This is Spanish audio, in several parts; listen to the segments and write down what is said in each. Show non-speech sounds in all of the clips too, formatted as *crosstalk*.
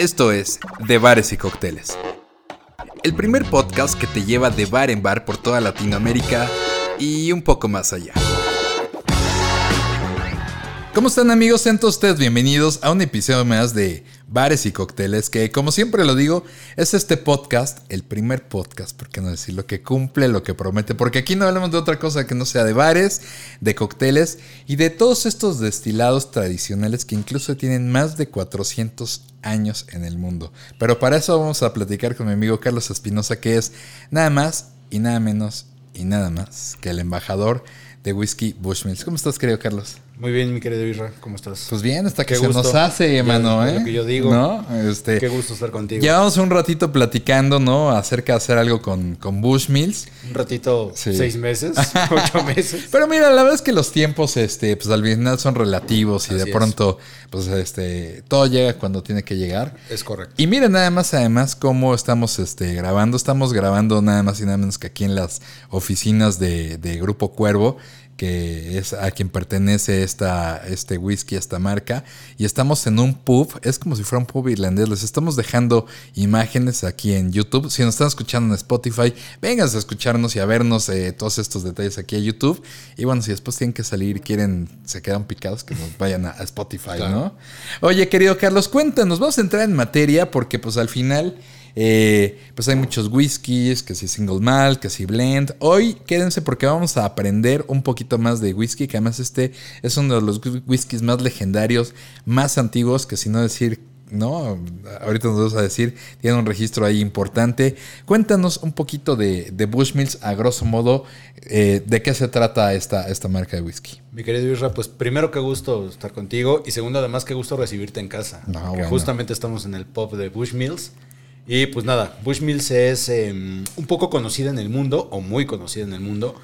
Esto es De Bares y Cócteles. El primer podcast que te lleva de bar en bar por toda Latinoamérica y un poco más allá. ¿Cómo están amigos? Sean todos ustedes bienvenidos a un episodio más de Bares y Cócteles, que como siempre lo digo, es este podcast, el primer podcast, por qué no decir lo que cumple, lo que promete, porque aquí no hablamos de otra cosa que no sea de bares, de cócteles y de todos estos destilados tradicionales que incluso tienen más de 400 años en el mundo. Pero para eso vamos a platicar con mi amigo Carlos Espinosa, que es nada más y nada menos y nada más que el embajador de whisky Bushmills. ¿Cómo estás, querido Carlos? Muy bien, mi querido Isra, ¿cómo estás? Pues bien, hasta que se nos hace, hermano, ¿eh? Lo que yo digo. ¿No? Este, Qué gusto estar contigo. Llevamos un ratito platicando, ¿no? Acerca de hacer algo con, con Bushmills. Un ratito, Sí. seis meses, *laughs* ocho meses. Pero mira, la verdad es que los tiempos, este, pues al final son relativos y Así de es. pronto, pues este, todo llega cuando tiene que llegar. Es correcto. Y miren nada más, además, cómo estamos este, grabando. Estamos grabando nada más y nada menos que aquí en las oficinas de, de Grupo Cuervo, que es a quien pertenece esta, este whisky, esta marca. Y estamos en un pub, es como si fuera un pub irlandés. Les estamos dejando imágenes aquí en YouTube. Si nos están escuchando en Spotify, vénganse a escucharnos y a vernos eh, todos estos detalles aquí a YouTube. Y bueno, si después tienen que salir y quieren, se quedan picados, que nos vayan a, a Spotify, Claro. ¿no? Oye, querido Carlos, cuéntanos, vamos a entrar en materia porque pues al final eh, pues hay muchos whiskies, que si single malt, que si blend. Hoy quédense porque vamos a aprender un poquito más de whisky, que además este es uno de los whiskies más legendarios, más antiguos, que si no decir... No, ahorita nos vamos a decir, tiene un registro ahí importante. Cuéntanos un poquito de, de Bushmills, a grosso modo, eh, de qué se trata esta, esta marca de whisky. Mi querido Isra, pues primero qué gusto estar contigo y segundo además qué gusto recibirte en casa. No, que bueno. justamente estamos en el pub de Bushmills. Y pues nada, Bushmills es eh, un poco conocida en el mundo, o muy conocida en el mundo,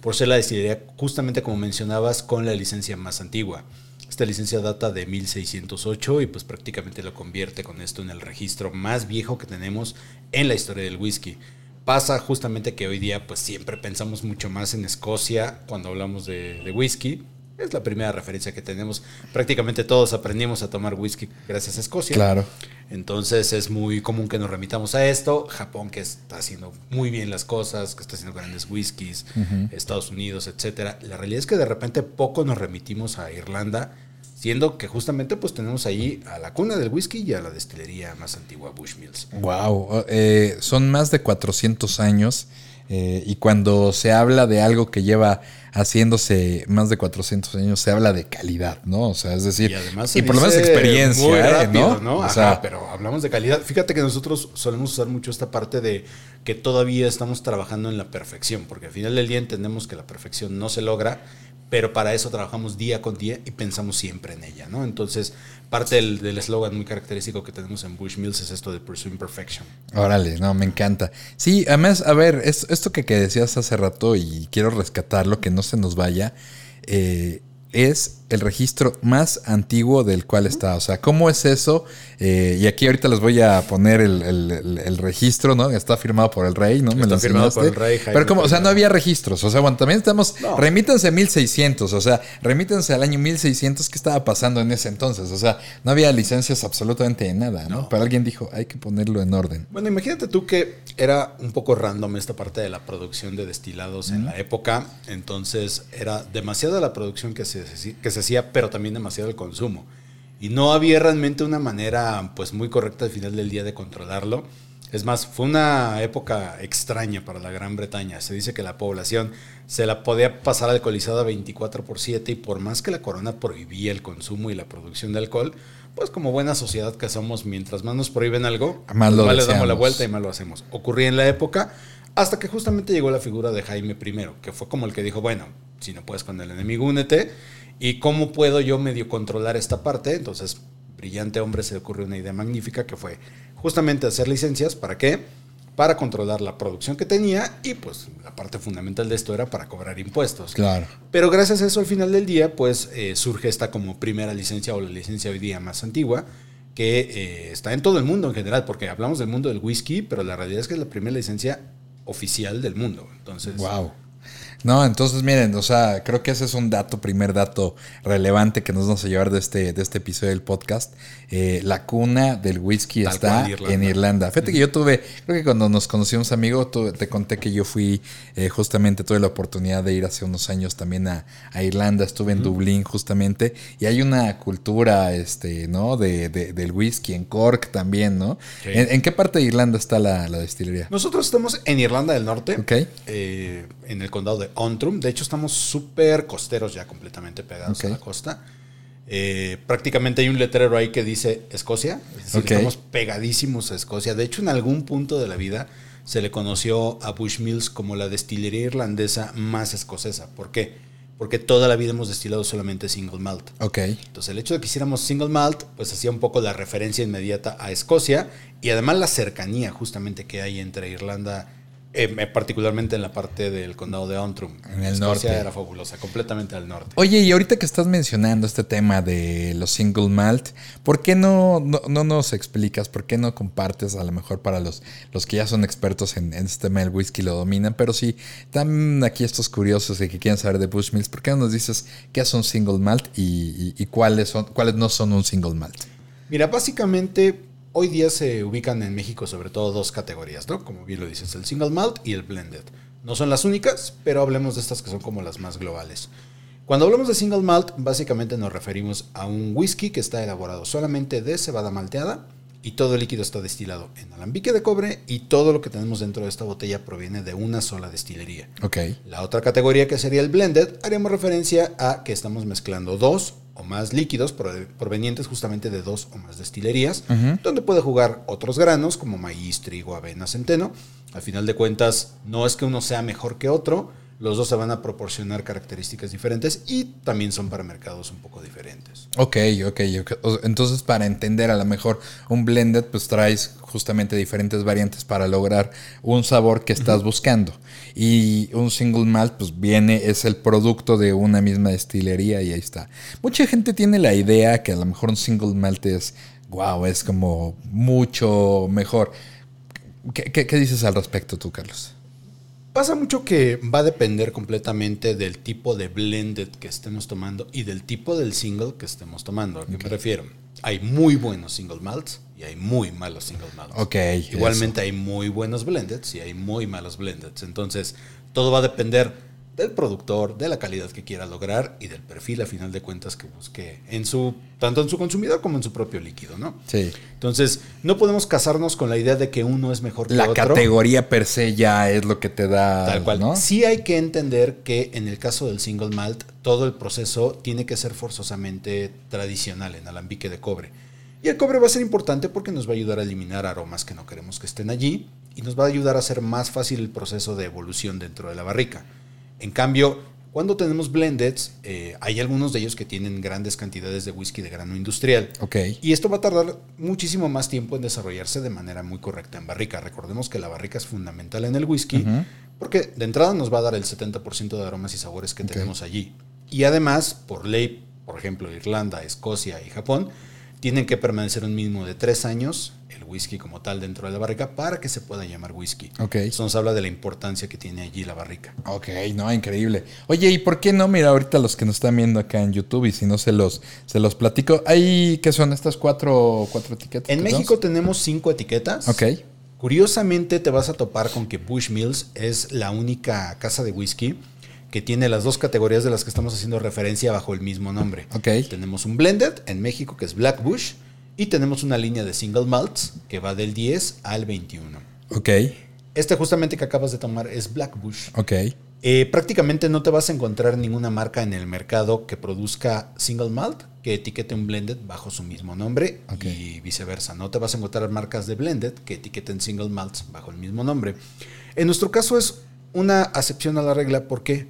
por ser la destilería, justamente como mencionabas, con la licencia más antigua. Esta licencia data de 1608 y pues prácticamente lo convierte con esto en el registro más viejo que tenemos en la historia del whisky. Pasa justamente que hoy día pues siempre pensamos mucho más en Escocia cuando hablamos de whisky. Es la primera referencia que tenemos. Prácticamente todos aprendimos a tomar whisky gracias a Escocia. Claro. Entonces es muy común que nos remitamos a esto. Japón que está haciendo muy bien las cosas, que está haciendo grandes whiskies, Estados Unidos, etcétera. La realidad es que de repente poco nos remitimos a Irlanda, siendo que justamente pues tenemos ahí a la cuna del whisky y a la destilería más antigua Bushmills. Wow, eh, son más de 400 años eh, y cuando se habla de algo que lleva haciéndose más de 400 años, se habla de calidad, ¿no? O sea, es decir, Y además y se por lo menos experiencia, muy ¿eh? ¿no? O Ajá, sea, pero hablamos de calidad. Fíjate que nosotros solemos usar mucho esta parte de que todavía estamos trabajando en la perfección, porque al final del día entendemos que la perfección no se logra, pero para eso trabajamos día con día y pensamos siempre en ella, ¿no? Entonces, parte del eslogan muy característico que tenemos en Bushmills es esto de Pursuing Perfection. Órale, no, me encanta. Sí, además, a ver, es- esto que, que decías hace rato y quiero rescatarlo, que no se nos vaya, eh, es el registro más antiguo del cual está. O sea, ¿cómo es eso? Eh, y aquí ahorita les voy a poner el, el- el- el registro, ¿no? Está firmado por el rey, ¿no? Me Está lo firmado por el rey, Jaime Pero como, o sea, no había registros. O sea, bueno, también estamos, No. remítanse a 1600, o sea, remítanse al año 1600, ¿qué estaba pasando en ese entonces? O sea, no había licencias absolutamente de nada, ¿no? No. Pero alguien dijo, hay que ponerlo en orden. Bueno, imagínate tú que era un poco random esta parte de la producción de destilados en la época. Entonces era demasiada la producción que se, que se hacía, pero también demasiado el consumo. Y no había realmente una manera pues muy correcta al final del día de controlarlo. Es más, fue una época extraña para la Gran Bretaña. Se dice que la población se la podía pasar alcoholizada 24 por 7 y por más que la corona prohibía el consumo y la producción de alcohol, pues como buena sociedad que somos, mientras más nos prohíben algo, Más pues más le damos la vuelta y más lo hacemos. Ocurría en la época hasta que justamente llegó la figura de Jaime I, que fue como el que dijo, bueno, si no puedes con el enemigo, únete. ¿Y cómo puedo yo medio controlar esta parte? Entonces, brillante hombre se le ocurrió una idea magnífica que fue justamente hacer licencias. ¿Para qué? Para controlar la producción que tenía y pues la parte fundamental de esto era para cobrar impuestos. Claro. Pero gracias a eso al final del día, pues eh, surge esta como primera licencia o la licencia hoy día más antigua, que eh, está en todo el mundo en general, porque hablamos del mundo del whisky, pero la realidad es que es la primera licencia oficial del mundo. Entonces, Wow. No, entonces miren, o sea, creo que ese es un dato, primer dato relevante que nos vamos a llevar de este, de este episodio del podcast. Eh, la cuna del whisky Tal está Irlanda. en Irlanda. Fíjate que yo tuve, creo que cuando nos conocimos, amigo, te conté que yo fui, eh, justamente tuve la oportunidad de ir hace unos años también a, a Irlanda, estuve en Dublín justamente, y hay una cultura, este, ¿no? De, de- del whisky, en Cork también, ¿no? ¿En, en qué parte de Irlanda está la, la destilería? Nosotros estamos en Irlanda del Norte, Ok. eh, en el condado de De hecho, estamos súper costeros ya completamente pegados a la costa. Eh, prácticamente hay un letrero ahí que dice Escocia. Es decir, estamos pegadísimos a Escocia. De hecho, en algún punto de la vida se le conoció a Bushmills como la destilería irlandesa más escocesa. ¿Por qué? Porque toda la vida hemos destilado solamente single malt. Ok. Entonces el hecho de que hiciéramos single malt, pues hacía un poco la referencia inmediata a Escocia y además la cercanía justamente que hay entre Irlanda, eh, particularmente en la parte del condado de Antrim. En el Escocia norte. era fabulosa, completamente al norte. Oye, y ahorita que estás mencionando este tema de los single malt, ¿por qué no, no, no nos explicas, por qué no compartes a lo mejor para los, los que ya son expertos en, en este tema del whisky lo dominan, pero sí, están aquí estos curiosos y que quieren saber de Bushmills, ¿por qué no nos dices qué es un single malt y, y- y cuáles, son, cuáles no son un single malt? Mira, básicamente hoy día se ubican en México sobre todo dos categorías, ¿no? Como bien lo dices, el single malt y el blended. No son las únicas, pero hablemos de estas que son como las más globales. Cuando hablamos de single malt, básicamente nos referimos a un whisky que está elaborado solamente de cebada malteada y todo el líquido está destilado en alambique de cobre y todo lo que tenemos dentro de esta botella proviene de una sola destilería. La otra categoría que sería el blended, haremos referencia a que estamos mezclando dos o más líquidos prove- provenientes justamente de dos o más destilerías, donde puede jugar otros granos como maíz, trigo, avena, centeno. Al final de cuentas, no es que uno sea mejor que otro, los dos se van a proporcionar características diferentes y también son para mercados un poco diferentes. ok, ok. ok. Entonces, para entender a lo mejor un blended, pues traes justamente diferentes variantes para lograr un sabor que estás buscando. Y un single malt, pues viene, es el producto de una misma destilería y ahí está. Mucha gente tiene la idea que a lo mejor un single malt es, wow, es como mucho mejor. ¿Qué, qué- qué dices al respecto tú, Carlos? Pasa mucho que va a depender completamente del tipo de blended que estemos tomando y del tipo del single que estemos tomando. ¿A qué me refiero? Hay muy buenos single malts y hay muy malos single malts. Ok, Igualmente hay muy buenos blendeds y hay muy malos blendeds. Entonces, todo va a depender del productor, de la calidad que quiera lograr y del perfil, a final de cuentas, que busque en su, tanto en su consumidor como en su propio líquido, ¿no? Sí. Entonces, no podemos casarnos con la idea de que uno es mejor que La otro. categoría per se ya es lo que te da. Tal cual. ¿no? Sí hay que entender que en el caso del single malt, todo el proceso tiene que ser forzosamente tradicional, en alambique de cobre. Y el cobre va a ser importante porque nos va a ayudar a eliminar aromas que no queremos que estén allí y nos va a ayudar a hacer más fácil el proceso de evolución dentro de la barrica. En cambio, cuando tenemos blendeds, eh, hay algunos de ellos que tienen grandes cantidades de whisky de grano industrial. Ok. Y esto va a tardar muchísimo más tiempo en desarrollarse de manera muy correcta en barrica. Recordemos que la barrica es fundamental en el whisky porque de entrada nos va a dar el 70% de aromas y sabores que tenemos allí. Y además, por ley, por ejemplo, Irlanda, Escocia y Japón, tienen que permanecer un mínimo de tres años el whisky como tal dentro de la barrica para que se pueda llamar whisky. Ok. Eso nos habla de la importancia que tiene allí la barrica. Ok, no, increíble. Oye, ¿y por qué no? Mira, ahorita los que nos están viendo acá en YouTube y si no se los, se los platico. Hay, ¿qué son estas cuatro, cuatro etiquetas? En México tenemos? tenemos cinco etiquetas. Ok, Curiosamente te vas a topar con que Bushmills es la única casa de whisky que tiene las dos categorías de las que estamos haciendo referencia bajo el mismo nombre. ok. Tenemos un blended en México que es Black Bush y tenemos una línea de single malts que va del 10 al 21. Ok, Este justamente que acabas de tomar es Black Bush. ok. Eh, prácticamente no te vas a encontrar ninguna marca en el mercado que produzca single malt que etiquete un blended bajo su mismo nombre y viceversa. No te vas a encontrar marcas de blended que etiqueten single malts bajo el mismo nombre. En nuestro caso es una acepción a la regla. ¿Por qué?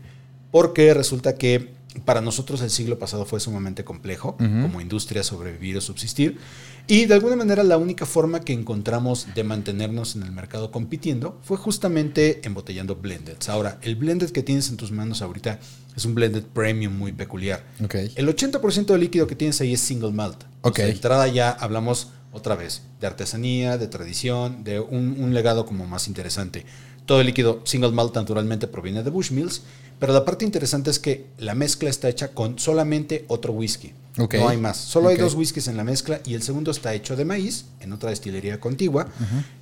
Porque resulta que para nosotros el siglo pasado fue sumamente complejo como industria sobrevivir o subsistir. Y de alguna manera la única forma que encontramos de mantenernos en el mercado compitiendo fue justamente embotellando blendeds. Ahora, el blended que tienes en tus manos ahorita es un blended premium muy peculiar. El 80% del líquido que tienes ahí es single malt. O Ok. sea, de entrada ya hablamos otra vez de artesanía, de tradición, de un, un legado como más interesante. Todo el líquido single malt naturalmente proviene de Bushmills, pero la parte interesante es que la mezcla está hecha con solamente otro whisky. Ok. No hay más. Solo hay dos whiskies en la mezcla y el segundo está hecho de maíz en otra destilería contigua,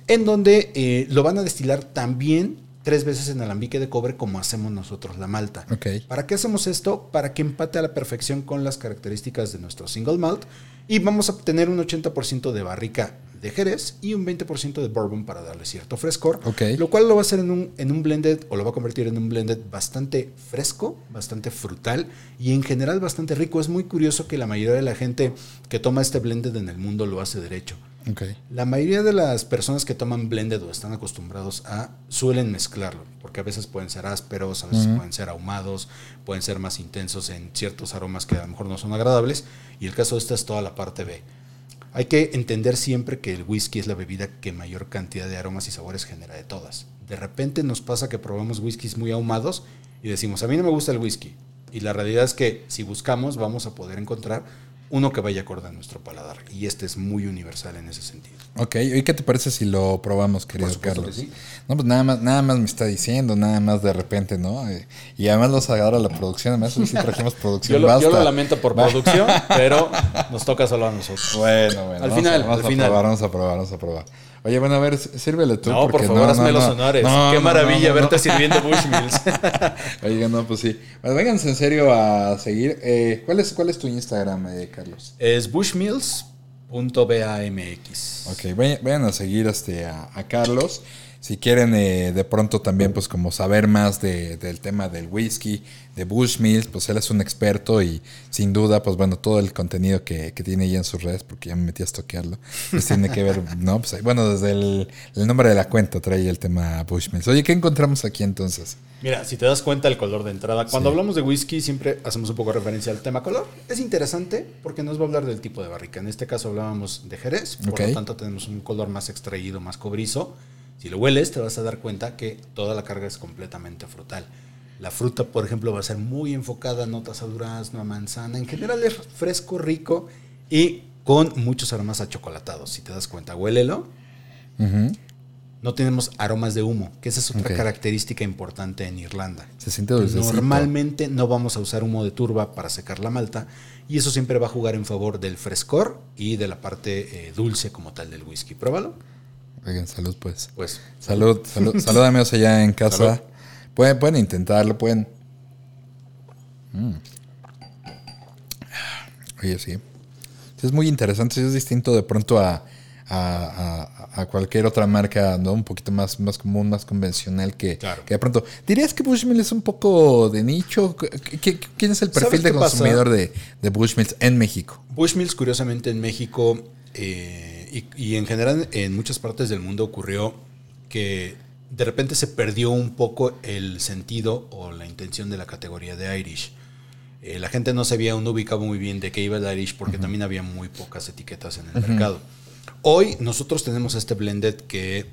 en donde eh, lo van a destilar también tres veces en alambique de cobre como hacemos nosotros la malta. Ok. ¿Para qué hacemos esto? Para que empate a la perfección con las características de nuestro single malt y vamos a obtener un 80% de barrica de Jerez y un 20% de bourbon para darle cierto frescor, lo cual lo va a hacer en un, en un blended o lo va a convertir en un blended bastante fresco, bastante frutal y en general bastante rico. Es muy curioso que la mayoría de la gente que toma este blended en el mundo lo hace derecho. La mayoría de las personas que toman blended o están acostumbrados a suelen mezclarlo, porque a veces pueden ser ásperos, a veces pueden ser ahumados, pueden ser más intensos en ciertos aromas que a lo mejor no son agradables, y el caso de esta es toda la parte B. Hay que entender siempre que el whisky es la bebida que mayor cantidad de aromas y sabores genera de todas. De repente nos pasa que probamos whiskies muy ahumados y decimos, a mí no me gusta el whisky. Y la realidad es que si buscamos vamos a poder encontrar uno que vaya acorde a nuestro paladar. Y este es muy universal en ese sentido. Ok, ¿y qué te parece si lo probamos, querido Carlos? que sí. No, pues nada más, nada más me está diciendo, nada más de repente, ¿no? Eh, Y además los agarra la producción, además sí trajimos producción. *laughs* Yo lo, yo lo lamento por producción, *laughs* pero nos toca solo a nosotros. Bueno, bueno. Al vamos final, a, vamos al a probar, vamos a probar, vamos a probar. Oye, bueno, a ver, sírvele tú. no, por favor, hazme no, los no. honores. No, Qué maravilla verte sirviendo *laughs* Bushmills. Oiga, no, pues sí. Bueno, vénganse en serio a seguir. Eh, ¿cuál, es, ¿Cuál es tu Instagram, eh, Carlos? es bushmills.bamx. Ok, vayan, vayan a seguir este, a, a Carlos. Si quieren eh, de pronto también pues como saber más de- del tema del whisky, de Bushmills, pues él es un experto y sin duda pues bueno, todo el contenido que, que tiene ahí en sus redes, porque ya me metí a toquearlo, pues tiene que ver, *laughs* ¿no? Pues, bueno, desde el, el nombre de la cuenta trae el tema Bushmills. Oye, ¿qué encontramos aquí entonces? Mira, si te das cuenta el color de entrada, cuando Sí. hablamos de whisky siempre hacemos un poco referencia al tema color. Es interesante porque nos va a hablar del tipo de barrica. En este caso hablábamos de Jerez, por lo tanto tenemos un color más extraído, más cobrizo. Si lo hueles te vas a dar cuenta que toda la carga es completamente frutal. La fruta, por ejemplo, va a ser muy enfocada a notas a durazno, a manzana. En general es fresco, rico y con muchos aromas achocolatados. Si te das cuenta, huélelo. No tenemos aromas de humo, que esa es otra característica importante en Irlanda. Se siente. Normalmente no vamos a usar humo de turba para secar la malta y eso siempre va a jugar en favor del frescor y de la parte eh, dulce como tal del whisky. Pruébalo. Oigan, salud pues. Pues Salud, salud, *laughs* salud amigos allá en casa. Salud. Pueden, pueden intentarlo, pueden. Mm. Oye, sí. Es muy interesante, sí es distinto de pronto a, a, a- a cualquier otra marca, ¿no? Un poquito más, más común, más convencional que, Claro. que de pronto. ¿Dirías que Bushmills es un poco de nicho? ¿Qué- ¿Quién es el ¿Sabes perfil de pasa? consumidor de, de Bushmills en México? Bushmills, curiosamente, en México eh, y, y en general en muchas partes del mundo ocurrió que de repente se perdió un poco el sentido o la intención de la categoría de Irish. Eh, la gente no sabía, no ubicaba muy bien de qué iba el Irish porque también había muy pocas etiquetas en el mercado. Hoy nosotros tenemos este blended que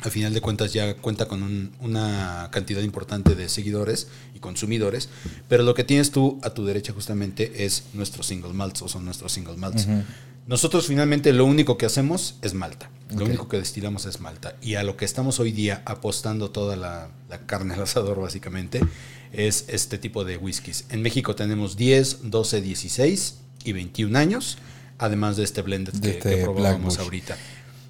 al final de cuentas ya cuenta con un- una cantidad importante de seguidores y consumidores, pero lo que tienes tú a tu derecha justamente es nuestros single malts o son nuestros single malts. Nosotros finalmente lo único que hacemos es malta, lo único que destilamos es malta y a lo que estamos hoy día apostando toda la, la carne al asador básicamente es este tipo de whiskies. En México tenemos 10, 12, 16 y 21 años, además de este blended De que, este que Bush. ahorita.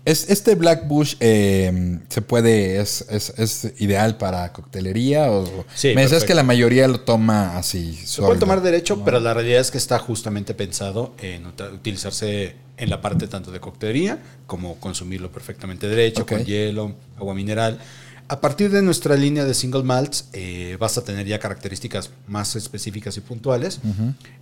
¿Es, ¿Este Black Bush eh, se puede, es, es, es ideal para coctelería? O, Sí, me decías que la mayoría lo toma así. Se puede tomar derecho, pero la realidad es que está justamente pensado en utilizarse en la parte tanto de coctelería como consumirlo perfectamente derecho, con hielo, agua mineral. A partir de nuestra línea de single malts, eh, vas a tener ya características más específicas y puntuales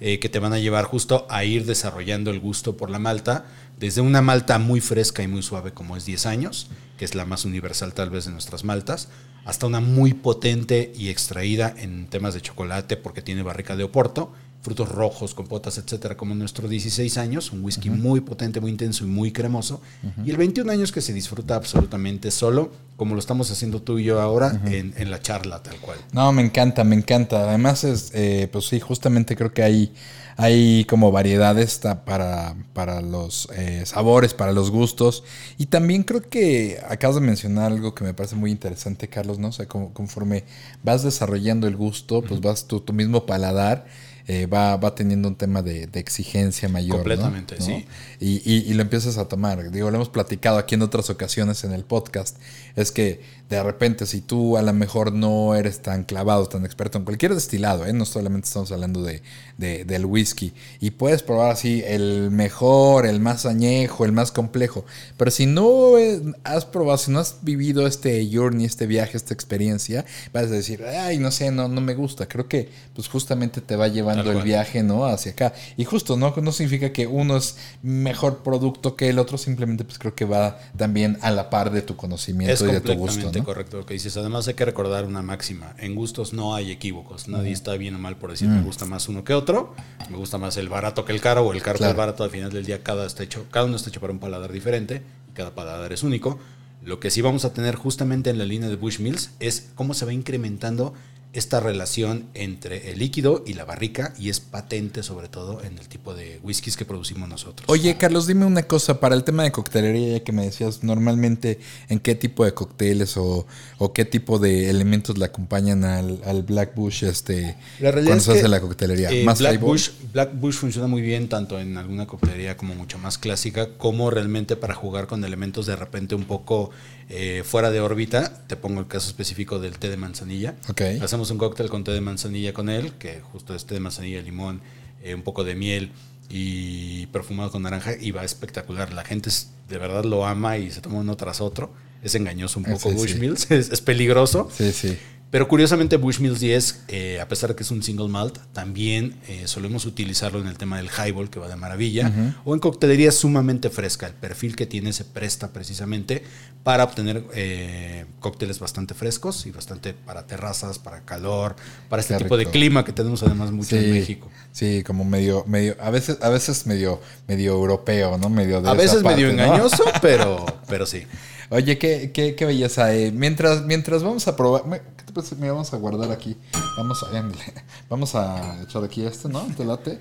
eh, que te van a llevar justo a ir desarrollando el gusto por la malta, desde una malta muy fresca y muy suave como es 10 años, que es la más universal tal vez de nuestras maltas, hasta una muy potente y extraída en temas de chocolate porque tiene barrica de Oporto, frutos rojos, compotas, etcétera, como nuestro 16 años, un whisky muy potente, muy intenso y muy cremoso. Y el 21 años que se disfruta absolutamente solo, como lo estamos haciendo tú y yo ahora en, en la charla, tal cual. No, me encanta, me encanta. Además, es, eh, pues sí, justamente creo que hay, hay como variedades para, para los eh, sabores, para los gustos. Y también creo que acabas de mencionar algo que me parece muy interesante, Carlos, ¿no? O sea, como- conforme vas desarrollando el gusto, pues vas tu, tu mismo paladar. Eh, va, va teniendo un tema de, de exigencia mayor. Completamente, ¿no? sí. Y, y- y lo empiezas a tomar. Digo, lo hemos platicado aquí en otras ocasiones en el podcast. Es que de repente, si tú a lo mejor no eres tan clavado, tan experto en cualquier destilado, ¿eh? no solamente estamos hablando de, de- del whisky, y puedes probar así el mejor, el más añejo, el más complejo. Pero si no eh, has probado, si no has vivido este journey, este viaje, esta experiencia, vas a decir, ay, no sé, no, no me gusta. Creo que pues justamente te va llevando el viaje, ¿no? Hacia acá. Y justo, ¿no? No significa que uno es mejor producto que el otro, simplemente pues creo que va también a la par de tu conocimiento Es y de tu completamente gusto, ¿no? correcto lo que dices. Además hay que recordar una máxima. En gustos no hay equívocos. Nadie está bien o mal por decir me gusta más uno que otro. Me gusta más el barato que el caro o el caro que Claro. el barato. Al final del día cada, está hecho, cada uno está hecho para un paladar diferente. y Cada paladar es único. Lo que sí vamos a tener justamente en la línea de Bushmills es cómo se va incrementando esta relación entre el líquido y la barrica y es patente sobre todo en el tipo de whiskies que producimos nosotros. Oye, Carlos, dime una cosa, para el tema de coctelería, ya que me decías, normalmente en qué tipo de cócteles o, o qué tipo de elementos le acompañan al, al Black Bush este, La realidad cuando es se hace la coctelería. eh, ¿Más Black? Bush, Black Bush funciona muy bien tanto en alguna coctelería como mucho más clásica, como realmente para jugar con elementos de repente un poco eh, fuera de órbita. Te pongo el caso específico del té de manzanilla. Ok. Hacemos un cóctel con té de manzanilla con él, que justo es té de manzanilla, limón, eh, un poco de miel y perfumado con naranja y va espectacular. La gente es- de verdad lo ama y se toma uno tras otro. Es engañoso un poco sí, sí. Bushmills, *laughs* es, es peligroso. Sí, sí. Pero curiosamente Bushmills 10, eh, a pesar de que es un single malt, también eh, solemos utilizarlo en el tema del highball, que va de maravilla, o en coctelería sumamente fresca. El perfil que tiene se presta precisamente para obtener eh, cócteles bastante frescos y bastante para terrazas, para calor, para este Qué tipo de clima que tenemos además mucho en México. Sí, como medio, medio, a veces, a veces medio, medio europeo, ¿no? Medio de A veces medio engañoso, *laughs* pero, pero sí. Oye, qué, qué, qué belleza. eh. Mientras, mientras vamos a probar. ¿Qué te parece? Mira, vamos a guardar aquí. Vamos a, *laughs* vamos a echar aquí este, ¿no? ¿Te late?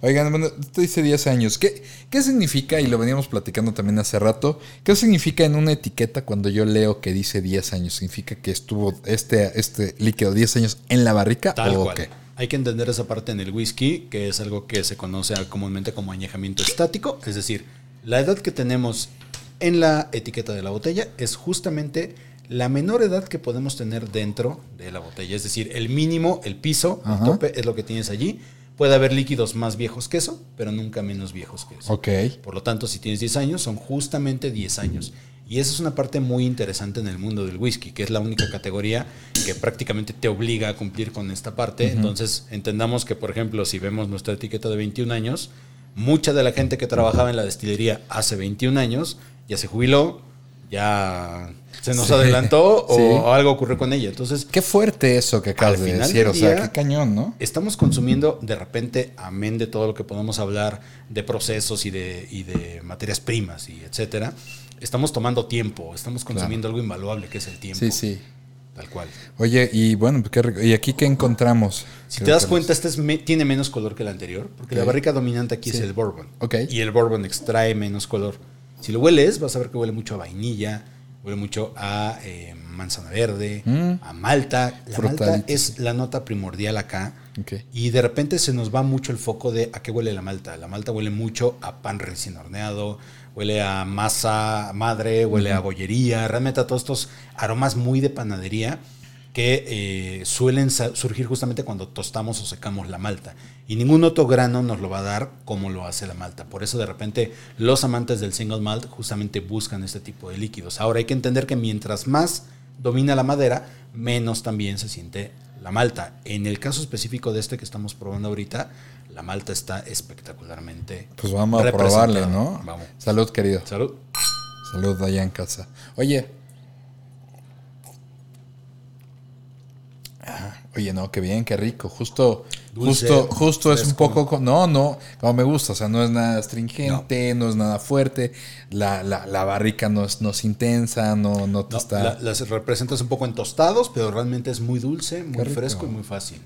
Oigan, bueno, esto dice 10 años. ¿Qué, ¿Qué significa? Y lo veníamos platicando también hace rato. ¿Qué significa en una etiqueta cuando yo leo que dice 10 años? ¿Significa que estuvo este, este líquido 10 años en la barrica? Tal o cual. qué? Hay que entender esa parte en el whisky, que es algo que se conoce comúnmente como añejamiento estático, es decir, la edad que tenemos en la etiqueta de la botella es justamente la menor edad que podemos tener dentro de la botella, es decir, el mínimo, el piso, Ajá. el tope es lo que tienes allí. Puede haber líquidos más viejos que eso, pero nunca menos viejos que eso. Ok. Por lo tanto, si tienes 10 años, son justamente 10 años. Y esa es una parte muy interesante en el mundo del whisky, que es la única categoría que prácticamente te obliga a cumplir con esta parte. Entonces, entendamos que, por ejemplo, si vemos nuestra etiqueta de 21 años, mucha de la gente que trabajaba en la destilería hace 21 años ya se jubiló, ya se nos Sí. adelantó o, Sí. o algo ocurrió con ella. Entonces, Qué fuerte eso que acabas de decir. O sea, qué cañón, ¿no? estamos consumiendo de repente, amén de todo lo que podemos hablar de procesos y de, y de materias primas y etcétera, estamos tomando tiempo, estamos consumiendo algo invaluable que es el tiempo. Sí, sí. Tal cual. Oye, y bueno. ¿Y aquí qué encontramos? Si Creo te das cuenta, este es me- tiene menos color que el anterior, porque la barrica dominante aquí Sí. es el bourbon. Ok. Y el bourbon extrae menos color. Si lo hueles, vas a ver que huele mucho a vainilla, huele mucho a eh, manzana verde, Mm. a malta. La malta es la nota primordial acá. Y de repente se nos va mucho el foco de a qué huele la malta. La malta huele mucho a pan recién horneado, huele a masa madre, huele a bollería, realmente a todos estos aromas muy de panadería que eh, suelen surgir justamente cuando tostamos o secamos la malta. Y ningún otro grano nos lo va a dar como lo hace la malta. Por eso de repente los amantes del single malt justamente buscan este tipo de líquidos. Ahora hay que entender que mientras más domina la madera, menos también se siente la malta. En el caso específico de este que estamos probando ahorita, la malta está espectacularmente. Pues vamos a probarle, ¿no? Vamos. Salud, querido. Salud. Salud allá en casa. Oye. Ah, Oye, no, qué bien, qué rico. Justo, Dulce, justo, justo es un poco, co- no, no, como me gusta. O sea, no es nada astringente, no, es nada fuerte. La, la, la barrica no es, no es intensa, no, no te No, está. la- las representas un poco en tostados, pero realmente es muy dulce, muy fresco y muy fácil.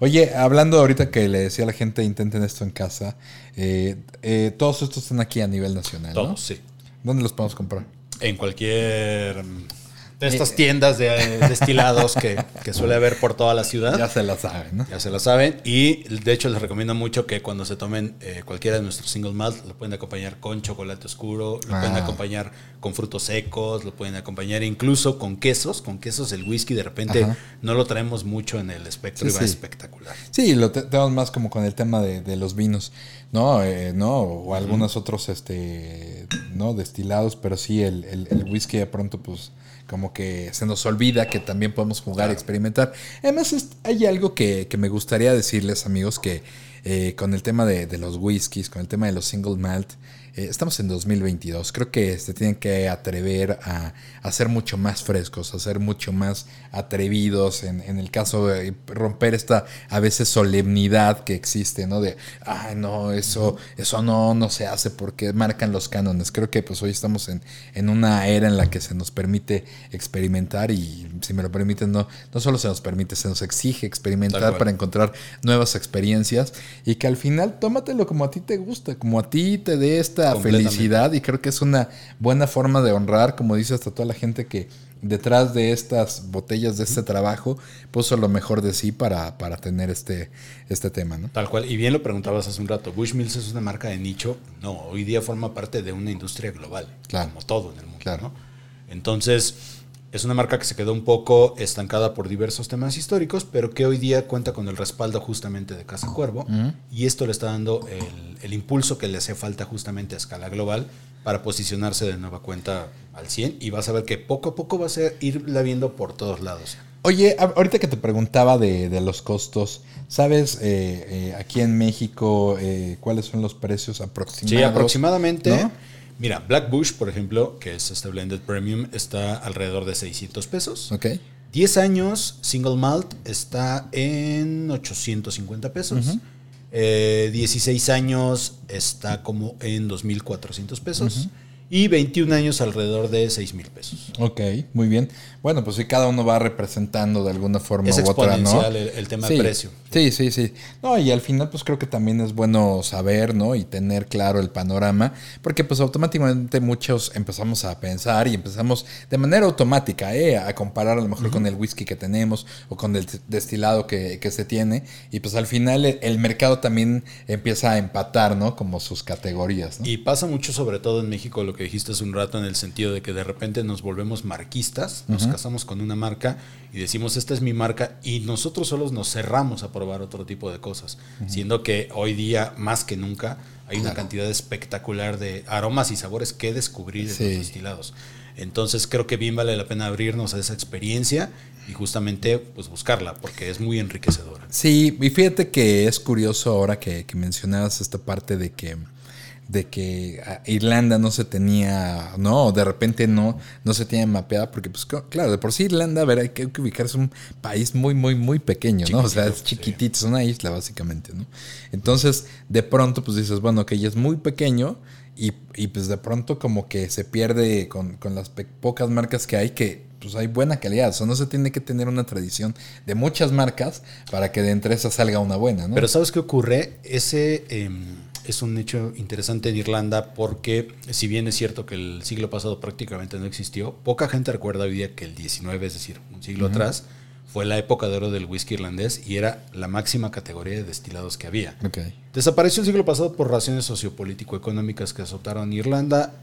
Oye, hablando ahorita que le decía a la gente, intenten esto en casa. eh, eh, todos estos están aquí a nivel nacional. ¿no? Todos, sí. ¿Dónde los podemos comprar? En cualquier mm, de Eh, estas tiendas de eh, destilados que, que suele haber por toda la ciudad. Ya se la saben, ¿no? Ya se la saben. Y de hecho les recomiendo mucho que cuando se tomen eh, cualquiera de nuestros single malt, lo pueden acompañar con chocolate oscuro, lo Ah. pueden acompañar con frutos secos, lo pueden acompañar incluso con quesos. Con quesos el whisky de repente Ajá. no lo traemos mucho en el espectro Sí, y va sí. espectacular. Sí, lo te- tenemos más como con el tema de, de los vinos, ¿no? Eh, ¿no? O algunos otros, este, ¿no? Destilados, pero sí, el, el- el whisky de pronto, pues, como que se nos olvida que también podemos jugar y experimentar. Además, hay algo que, que me gustaría decirles, amigos, que eh, con el tema de, de los whiskies, con el tema de los single malt, eh, estamos en 2022. Creo que se tienen que atrever a, a ser mucho más frescos, a ser mucho más atrevidos. En, en el caso de romper esta a veces solemnidad que existe, ¿no? De, ay, no, eso, eso no, no se hace porque marcan los cánones. Creo que pues hoy estamos en, en una era en la que se nos permite experimentar y si me lo permiten, no, no solo se nos permite, se nos exige experimentar para encontrar nuevas experiencias y que al final tómatelo como a ti te gusta, como a ti te dé esta felicidad y creo que es una buena forma de honrar, como dice hasta toda la gente que detrás de estas botellas de este trabajo puso lo mejor de sí para, para tener este, este tema, ¿no? Tal cual. Y bien lo preguntabas hace un rato. Bushmills es una marca de nicho. No, hoy día forma parte de una industria global. Claro. Como todo en el mundo. Claro. ¿no? Entonces, es una marca que se quedó un poco estancada por diversos temas históricos, pero que hoy día cuenta con el respaldo justamente de Casa Cuervo. Y esto le está dando el, el impulso que le hace falta justamente a escala global para posicionarse de nueva cuenta al 100. Y vas a ver que poco a poco va a irla viendo por todos lados. Oye, ahorita que te preguntaba de, de los costos, ¿sabes eh, eh, aquí en México eh, cuáles son los precios aproximados? Sí, aproximadamente. ¿no? Mira, Black Bush, por ejemplo, que es este blended premium, está alrededor de 600 pesos. Ok. 10 años, single malt, está en 850 pesos. Ujú. Eh, 16 años está como en 2.400 pesos. Y 21 años alrededor de 6.000 pesos. Ok, muy bien. Bueno, pues sí, cada uno va representando de alguna forma Es u otra, ¿no? el, el tema sí, de precio. Sí, sí, sí. No, y al final pues creo que también es bueno saber, ¿no? Y tener claro el panorama, porque pues automáticamente muchos empezamos a pensar y empezamos de manera automática, ¿eh? A comparar a lo mejor con el whisky que tenemos o con el destilado que, que se tiene. Y pues al final el, el mercado también empieza a empatar, ¿no? Como sus categorías, ¿no? Y pasa mucho, sobre todo en México, lo que dijiste hace un rato, en el sentido de que de repente nos volvemos marquistas, nos casamos con una marca y decimos, esta es mi marca, y nosotros solos nos cerramos a probar otro tipo de cosas, siendo que hoy día, más que nunca, hay una cantidad espectacular de aromas y sabores que descubrir en Sí. los destilados. Entonces creo que bien vale la pena abrirnos a esa experiencia y justamente pues buscarla, porque es muy enriquecedora. Sí, y fíjate que es curioso ahora que, que mencionabas esta parte de que de que ah, Irlanda no se tenía, no, de repente no, no se tiene mapeada, porque pues claro, de por sí Irlanda, a ver, hay que, hay que ubicarse un país muy, muy, muy pequeño, ¿no? O sea, es Chiquitito, es una isla básicamente, ¿no? Entonces, de pronto, pues dices, bueno, que ella es muy pequeño y, y, pues de pronto como que se pierde con, con las pocas marcas que hay que pues hay buena calidad, o sea, no se tiene que tener una tradición de muchas marcas para que de entre esas salga una buena, ¿no? Pero ¿sabes qué ocurre? Ese eh, es un hecho interesante en Irlanda porque si bien es cierto que el siglo pasado prácticamente no existió, poca gente recuerda hoy día que el 19, es decir, un siglo atrás, fue la época de oro del whisky irlandés y era la máxima categoría de destilados que había. Desapareció el siglo pasado por razones sociopolítico-económicas que azotaron Irlanda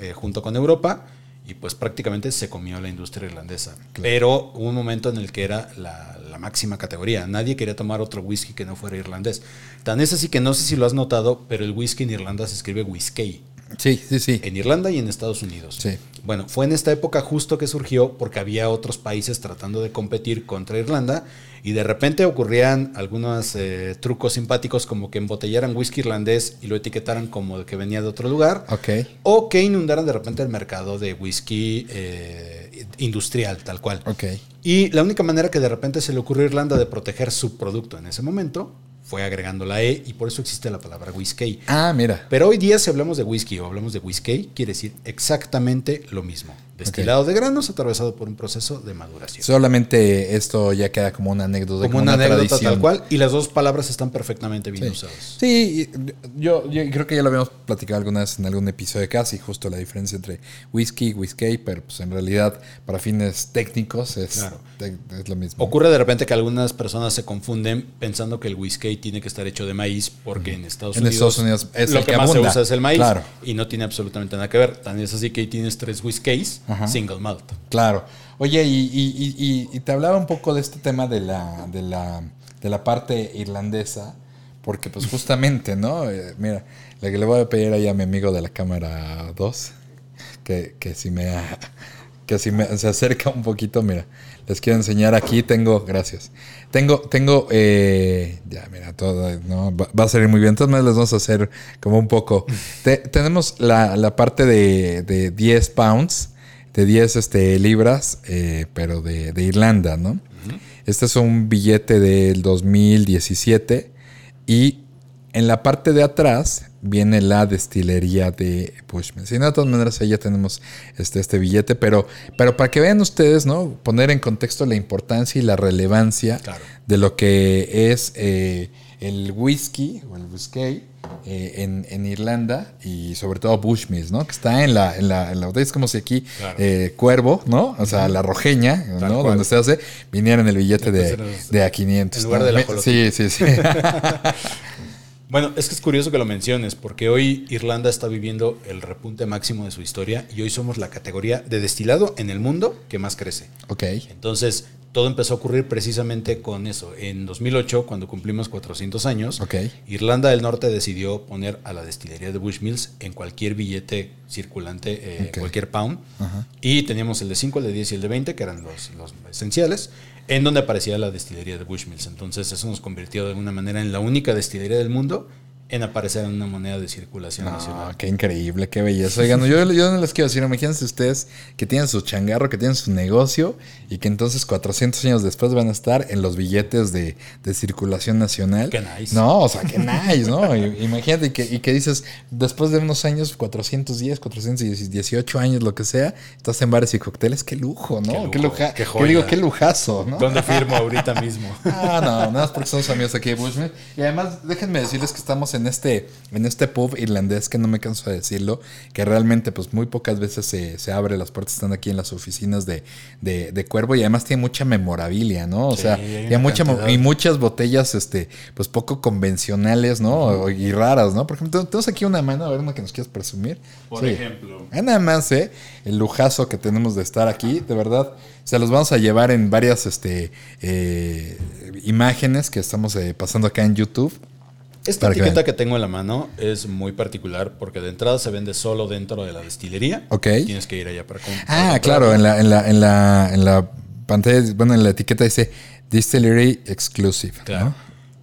eh, junto con Europa y pues prácticamente se comió la industria irlandesa. Pero hubo un momento en el que era la, la máxima categoría. Nadie quería tomar otro whisky que no fuera irlandés. Tan es así que no sé si lo has notado, pero el whisky en Irlanda se escribe whisky. Sí, sí, sí. En Irlanda y en Estados Unidos. Sí. Bueno, fue en esta época justo que surgió porque había otros países tratando de competir contra Irlanda y de repente ocurrían algunos eh, trucos simpáticos como que embotellaran whisky irlandés y lo etiquetaran como que venía de otro lugar Ok. o que inundaran de repente el mercado de whisky eh, industrial, tal cual. Ok. Y la única manera que de repente se le ocurrió a Irlanda de proteger su producto en ese momento fue agregando la E y por eso existe la palabra whisky. Ah, mira. Pero hoy día si hablamos de whisky o hablamos de whisky, quiere decir exactamente lo mismo. Destilado de granos atravesado por un proceso de maduración. Solamente esto ya queda como una anécdota. Como, una, anécdota tal cual. Y las dos palabras están perfectamente bien Sí. usadas. Sí, yo, yo creo que ya lo habíamos platicado alguna vez en algún episodio de casi, justo la diferencia entre whisky y whisky, pero pues en realidad para fines técnicos es, Claro. te- es lo mismo. Ocurre de repente que algunas personas se confunden pensando que el whisky tiene que estar hecho de maíz porque en Estados En Unidos, Estados Unidos es lo el que, que más abunda. se usa es el maíz Claro. y no tiene absolutamente nada que ver. Tan es así que ahí tienes tres whiskies Ajá. single malt. Claro. Oye, y, y- y- y- te hablaba un poco de este tema de la, de la, de la parte irlandesa, porque pues justamente, ¿no? Eh, mira, lo que le voy a pedir ahí a mi amigo de la cámara 2, que, que si me *laughs* que si me se acerca un poquito, mira, les quiero enseñar aquí, tengo, gracias. Tengo, tengo, eh, ya, mira, todo, ¿no? Va, va a salir muy bien. Entonces les vamos a hacer como un poco. Te- tenemos la, la parte de, de 10 pounds, de 10 este, libras, eh, pero de, de Irlanda, ¿no? Este es un billete del 2017 y en la parte de atrás viene la destilería de Bushman. Si no, de todas maneras ahí ya tenemos este, este billete, pero, pero para que vean ustedes, ¿no? Poner en contexto la importancia y la relevancia Claro. de lo que es eh, el whisky o el whisky eh, en, en Irlanda y sobre todo Bushmills, ¿no? Que está en la, en la, en la botella. Es como si aquí Claro. eh, Cuervo, ¿no? O sea, la rojeña, Tal ¿no? cual. Donde se hace, viniera en el billete de, de a 500. en lugar ¿no? Me- ajolote. Sí, sí, sí. *laughs* Bueno, es que es curioso que lo menciones, porque hoy Irlanda está viviendo el repunte máximo de su historia y hoy somos la categoría de destilado en el mundo que más crece. ok. Entonces, todo empezó a ocurrir precisamente con eso. En 2008, cuando cumplimos 400 años. Irlanda del Norte decidió poner a la destilería de Bushmills en cualquier billete circulante, eh, cualquier pound. Y teníamos el de 5, el de 10 y el de 20, que eran los, los esenciales, en donde aparecía la destilería de Bushmills. Entonces, eso nos convirtió de alguna manera en la única destilería del mundo en aparecer en una moneda de circulación No, nacional. qué increíble, qué belleza. Oigan, yo, yo no les quiero decir, imagínense ustedes que tienen su changarro, que tienen su negocio y que entonces 400 años después van a estar en los billetes de, de circulación nacional. Qué nice. No, o sea, qué nice, ¿no? Imagínate que, y que dices, después de unos años, 410, 418 años, lo que sea, estás en bares y cócteles, qué lujo, ¿no? Qué Qué, lujo, luja- qué ¿qué joya. digo, qué lujazo, ¿no? ¿Dónde firmo ahorita mismo? *laughs* Ah, no, nada más porque somos amigos aquí de Bushmill. Y además, déjenme decirles que estamos en este, en este pub irlandés que no me canso de decirlo, que realmente pues muy pocas veces se, se abre, las puertas están aquí en las oficinas de, de, de Cuervo y además tiene mucha memorabilia, ¿no? O Sí, sea, una mucha, y muchas botellas, este, pues poco convencionales, ¿no? Y raras, ¿no? Por ejemplo, tenemos aquí una mano, a ver, una que nos quieras presumir. Por Sí. ejemplo. Ah, nada más, ¿eh? El lujazo que tenemos de estar aquí, de verdad. Se los vamos a llevar en varias este, eh, imágenes que estamos eh, pasando acá en YouTube. Esta que etiqueta que tengo en la mano es muy particular porque de entrada se vende solo dentro de la destilería. Ok. Tienes que ir allá para comprar. Ah, claro, en la, en la, en la, en la pantalla, bueno, en la etiqueta dice Distillery Exclusive. ¿no? Claro.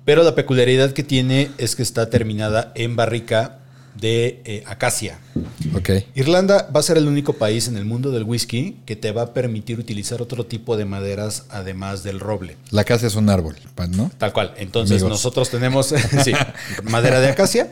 Pero la peculiaridad que tiene es que está terminada en barrica de eh, acacia. Irlanda va a ser el único país en el mundo del whisky que te va a permitir utilizar otro tipo de maderas además del roble. La casa es un árbol, pa- ¿no? Tal cual. Entonces Amigos. nosotros tenemos *laughs* sí, madera de acacia.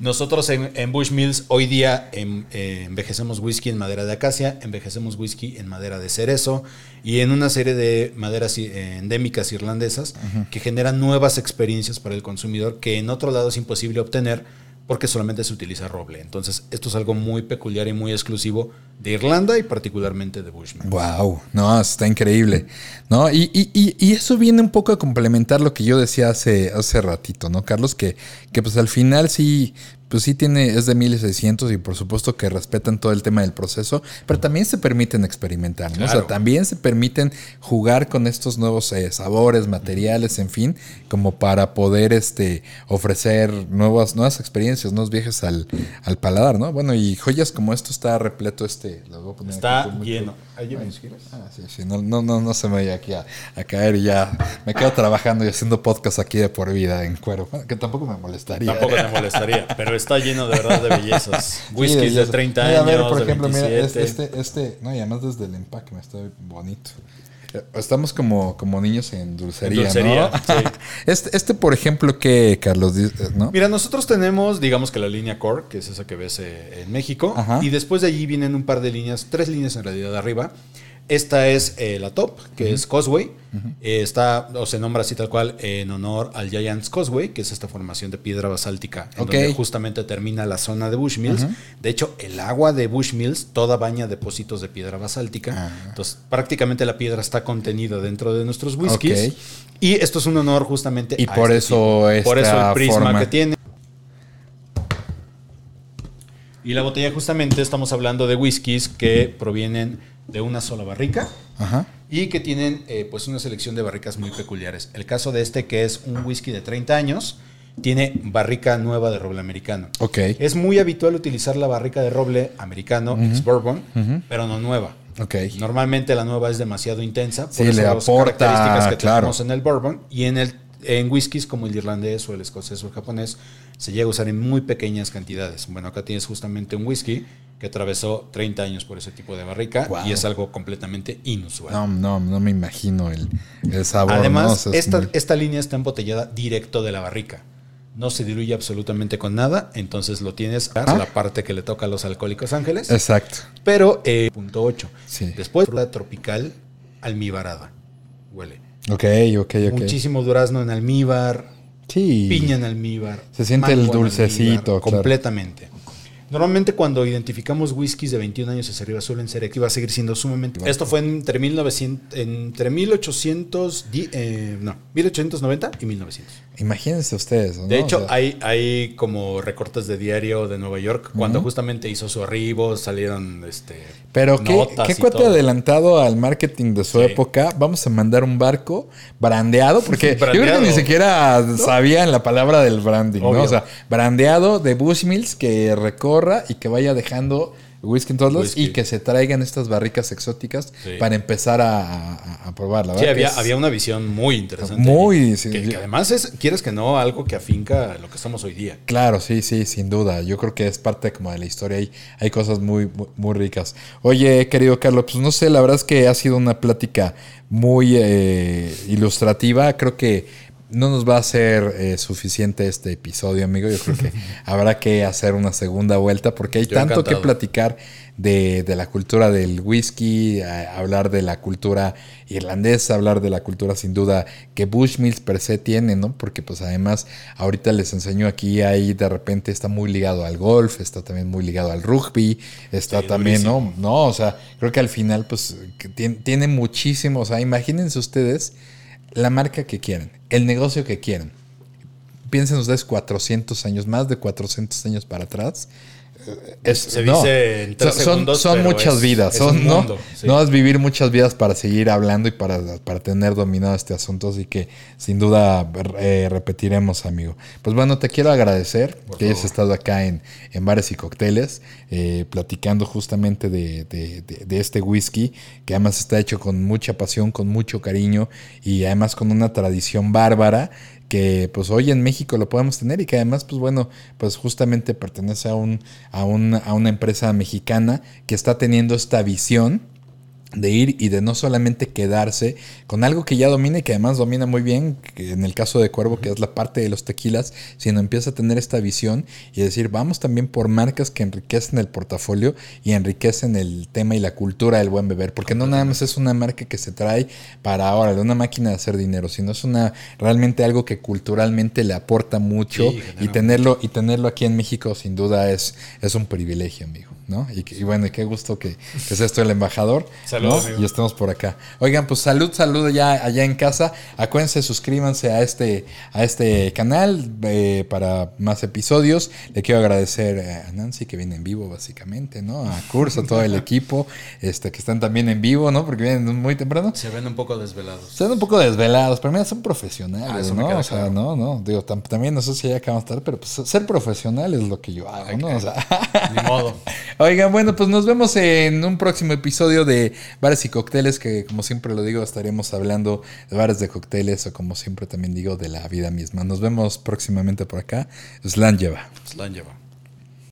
Nosotros en, en Bushmills hoy día em- eh, envejecemos whisky en madera de acacia, envejecemos whisky en madera de cerezo y en una serie de maderas eh, endémicas irlandesas que generan nuevas experiencias para el consumidor que en otro lado es imposible obtener porque solamente se utiliza roble. Entonces esto es algo muy peculiar y muy exclusivo de Irlanda y particularmente de Bushmills. Wow, no, está increíble. ¿No? Y, y- y- y eso viene un poco a complementar lo que yo decía hace, hace ratito, ¿no, Carlos? Que, que pues al final sí, pues sí tiene, es de 1600 y por supuesto que respetan todo el tema del proceso, pero también se permiten experimentar, ¿no? O sea, también se permiten jugar con estos nuevos eh, sabores, materiales, en fin, como para poder este, ofrecer nuevas, nuevas experiencias, nuevos viajes al, al paladar, ¿no? Bueno, y joyas como esto está repleto este, lo voy a poner Está aquí, muy lleno. Ahí quieres. Ah, sí, sí, no, no, no, no se me vaya aquí a, a caer y ya me quedo trabajando y haciendo podcast aquí de por vida en cuero, Bueno, que tampoco me molestaría. Tampoco *laughs* te molestaría, pero es está lleno de verdad de bellezas. *laughs* Sí, Whiskies de belleza. 30 Mira, años, A ver, por de ejemplo, mira, 27. este, este, este, no, y además desde el empaque me está bonito. Eh, Estamos como, como niños en dulcería, En dulcería, ¿no? *laughs* sí. Este, este, por ejemplo, que Carlos dice, ¿no? Mira, nosotros tenemos, digamos que la línea Core, que es esa que ves eh, en México. Ajá. Y después de allí vienen un par de líneas, tres líneas en realidad de arriba. Esta es eh, la top, que es Causeway. Eh, está, o se nombra así tal cual, en honor al Giants Causeway, que es esta formación de piedra basáltica, en donde justamente termina la zona de Bushmills. De hecho, el agua de Bushmills toda baña depósitos de piedra basáltica. Ah. Entonces, prácticamente la piedra está contenida dentro de nuestros whiskies. Y esto es un honor justamente Y a por este eso tipo. Por eso esta el prisma forma. que tiene. Y la botella justamente estamos hablando de whiskies que provienen de una sola barrica Ajá. y que tienen eh, pues una selección de barricas muy peculiares. El caso de este que es un whisky de 30 años tiene barrica nueva de roble americano. Ok. Es muy habitual utilizar la barrica de roble americano, ex bourbon, pero no nueva. Normalmente la nueva es demasiado intensa, por Sí, le las aporta, características que claro. tenemos en el bourbon y en el en whiskies como el irlandés o el escocés o el japonés se llega a usar en muy pequeñas cantidades. Bueno, acá tienes justamente un whisky que atravesó 30 años por ese tipo de barrica Wow. y es algo completamente inusual. No, no, no me imagino el, el sabor. ¿no? O Además, sea, es esta, muy- esta línea está embotellada directo de la barrica. No se diluye absolutamente con nada, entonces lo tienes a Ah. la parte que le toca a los alcohólicos ángeles. Exacto. Pero, eh, punto 8. Sí. Después, fruta tropical almibarada. Huele. Ok, ok, ok. Muchísimo durazno en almíbar, Sí. piña en almíbar. Se siente el dulcecito, almíbar, claro. Completamente. Normalmente cuando identificamos whiskies de 21 años hacia arriba suelen ser que va a seguir siendo sumamente... Esto fue entre, 1900, entre 1800, di- eh, no, 1890 y 1900. Imagínense ustedes. ¿no? De hecho, O sea, hay, hay como recortes de diario de Nueva York. Cuando justamente hizo su arribo, salieron este, Pero qué, notas qué y cuate todo. adelantado al marketing de su Sí. época. Vamos a mandar un barco brandeado, porque yo creo que ni siquiera sabían la palabra del branding. O sea, brandeado de Bushmills que y que vaya dejando whisky en todos lados y que se traigan estas barricas exóticas Sí. para empezar a, a- a probarla. Sí, había, había una visión muy interesante. Muy, sí, que, además es, quieres que no, algo que afinca lo que estamos hoy día. Claro, sí, sí, sin duda. Yo creo que es parte como de la historia. Hay, hay cosas muy, muy, muy ricas. Oye, querido Carlos, pues no sé, la verdad es que ha sido una plática muy eh, ilustrativa. Creo que no nos va a ser eh, suficiente este episodio, amigo. Yo creo que *laughs* habrá que hacer una segunda vuelta porque hay Yo tanto encantado. que platicar de, de la cultura del whisky, a- hablar de la cultura irlandesa, hablar de la cultura sin duda que Bushmills per se tiene, ¿no? Porque pues además ahorita les enseño aquí, ahí de repente está muy ligado al golf, está también muy ligado al rugby, está Sí, también, durísimo. ¿no? No, o sea, creo que al final pues tiene, tiene muchísimo, o sea, imagínense ustedes la marca que quieran, el negocio que quieran. Piensen ustedes 400 años, más de 400 años para atrás. Eh, Es, Se no. dice en tres son, son- segundos, son pero muchas es- vidas, es son, un ¿no? sí. No es vivir muchas vidas para seguir hablando y para, para tener dominado este asunto, así que sin duda eh, repetiremos, amigo. Pues bueno, te quiero agradecer Por que hayas estado acá en, en Bares y Cócteles, eh, platicando justamente de, de- de- de este whisky, que además está hecho con mucha pasión, con mucho cariño y además con una tradición bárbara que pues hoy en México lo podemos tener y que además pues bueno pues justamente pertenece a un a, un- a una empresa mexicana que está teniendo esta visión de ir y de no solamente quedarse con algo que ya domina y que además domina muy bien, que en el caso de Cuervo, que es la parte de los tequilas, sino empieza a tener esta visión y decir, vamos también por marcas que enriquecen el portafolio y enriquecen el tema y la cultura del buen beber, porque no nada más es una marca que se trae para ahora, una máquina de hacer dinero, sino es una realmente algo que culturalmente le aporta mucho Sí, y tenerlo y tenerlo aquí en México sin duda es, es un privilegio, amigo, ¿no? Y, y bueno, y qué gusto que, que seas tú el embajador. Salud, ¿no? amigo. Y estemos por acá. Oigan, pues salud, salud ya allá en casa. Acuérdense, suscríbanse a este, a este canal eh, para más episodios. Le quiero agradecer a Nancy que viene en vivo, básicamente, ¿no? A Curso, a todo el equipo, este, que están también en vivo, ¿no? Porque vienen muy temprano. Se ven un poco desvelados. Están un poco desvelados, pero mira, son Ah, profesionales, me ¿no? queda O sea, claro. no, no, digo, tam- también no sé si ya acabamos tarde, pero pues ser profesional es lo que yo hago, ¿no? O sea, *laughs* Ni modo. *laughs* Oigan, bueno, pues nos vemos en un próximo episodio de Bares y Cócteles, que como siempre lo digo, estaremos hablando de bares de cócteles o como siempre también digo, de la vida misma. Nos vemos próximamente por acá. Slan lleva. La han llevado.